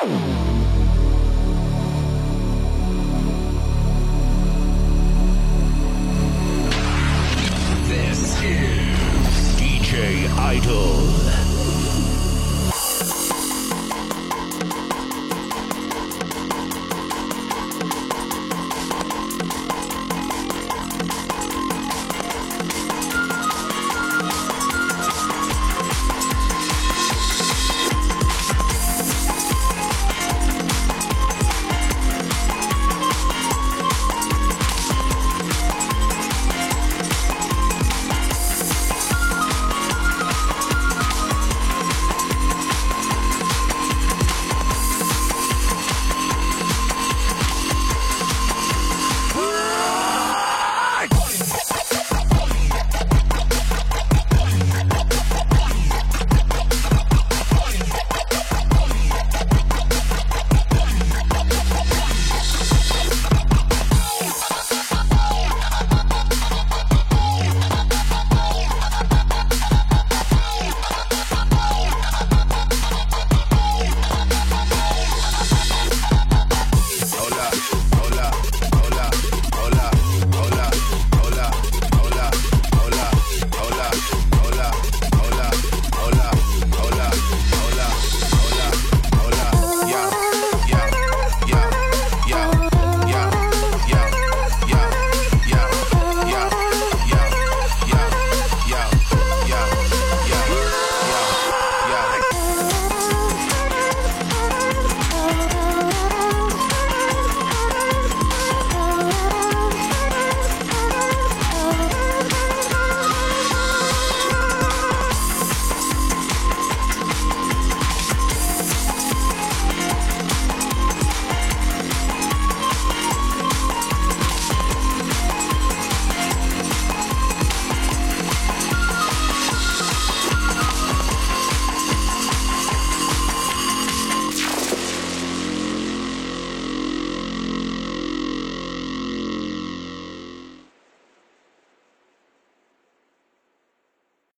This is DJ Idol.